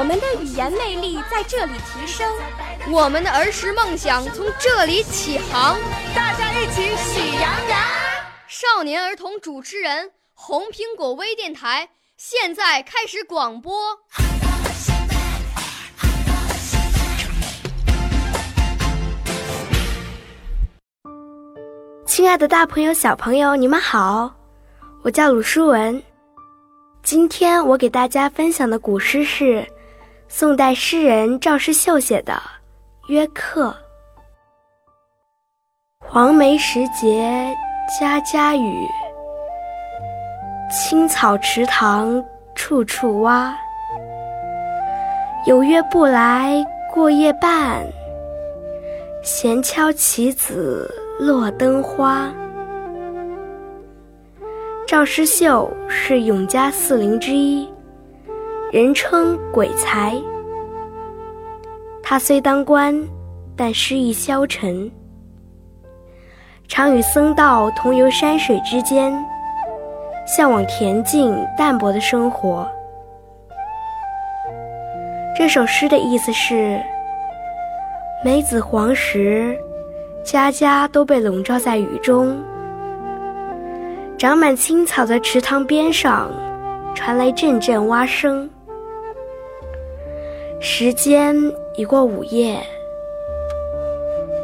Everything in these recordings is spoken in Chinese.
我们的语言魅力在这里提升，我们的儿时梦想从这里起航。大家一起喜羊羊。少年儿童主持人，红苹果微电台。现在开始广播。亲爱的，大朋友、小朋友，你们好，我叫鲁书文。今天我给大家分享的古诗是宋代诗人赵师秀写的《约客》。黄梅时节，家家雨。青草池塘处处蛙，有约不来过夜半，闲敲棋子落灯花。赵师秀是永嘉四陵之一，人称鬼才。他虽当官，但诗意消沉，常与僧道同游山水之间。向往恬静淡泊的生活。这首诗的意思是：梅子黄时，家家都被笼罩在雨中。长满青草的池塘边上，传来阵阵蛙声。时间已过午夜，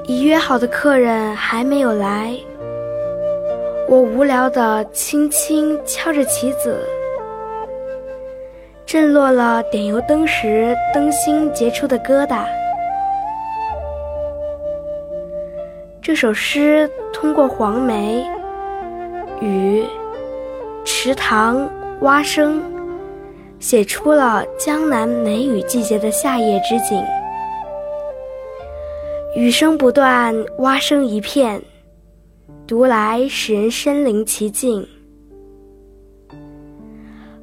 已约好的客人还没有来。我无聊地轻轻敲着棋子，震落了点油灯时灯芯结出的疙瘩。这首诗通过黄梅、雨、池塘、蛙声，写出了江南梅雨季节的夏夜之景。雨声不断，蛙声一片。读来使人身临其境，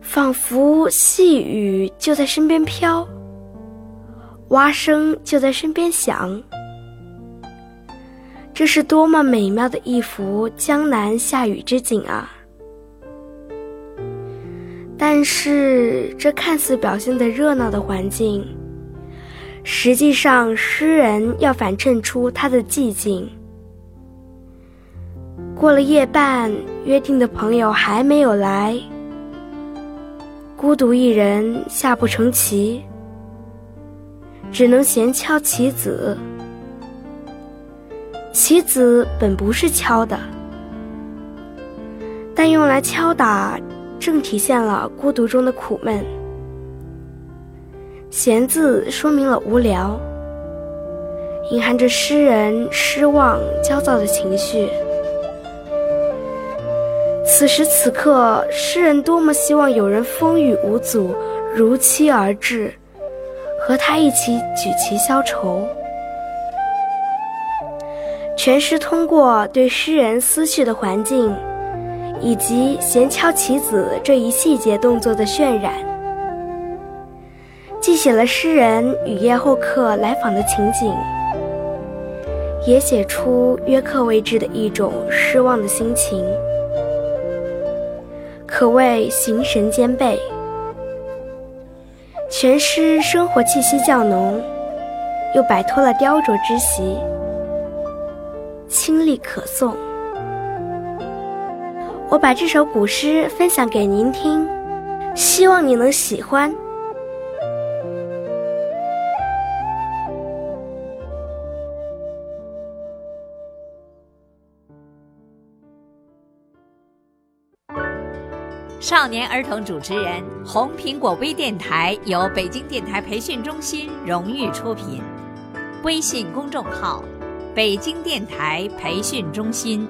仿佛细雨就在身边飘，蛙声就在身边响。这是多么美妙的一幅江南下雨之景啊！但是，这看似表现的热闹的环境，实际上诗人要反衬出他的寂静。过了夜半，约定的朋友还没有来，孤独一人下不成棋，只能闲敲棋子。棋子本不是敲的，但用来敲打，正体现了孤独中的苦闷。闲字说明了无聊，隐含着诗人失望、焦躁的情绪。此时此刻，诗人多么希望有人风雨无阻，如期而至，和他一起举棋消愁。全诗通过对诗人思绪的环境，以及闲敲棋子这一细节动作的渲染，既写了诗人雨夜后客来访的情景，也写出约客未至的一种失望的心情。可谓形神兼备，全诗生活气息较浓，又摆脱了雕琢之习，清丽可诵。我把这首古诗分享给您听，希望你能喜欢。少年儿童主持人，红苹果微电台由北京电台培训中心荣誉出品，微信公众号：北京电台培训中心。